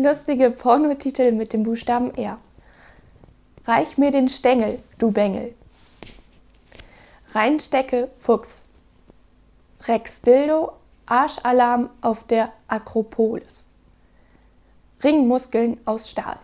lustige Pornotitel mit dem Buchstaben R. Reich mir den Stängel, du Bengel. Reinstecke, Fuchs. Rex Dildo, Arschalarm auf der Akropolis. Ringmuskeln aus Stahl.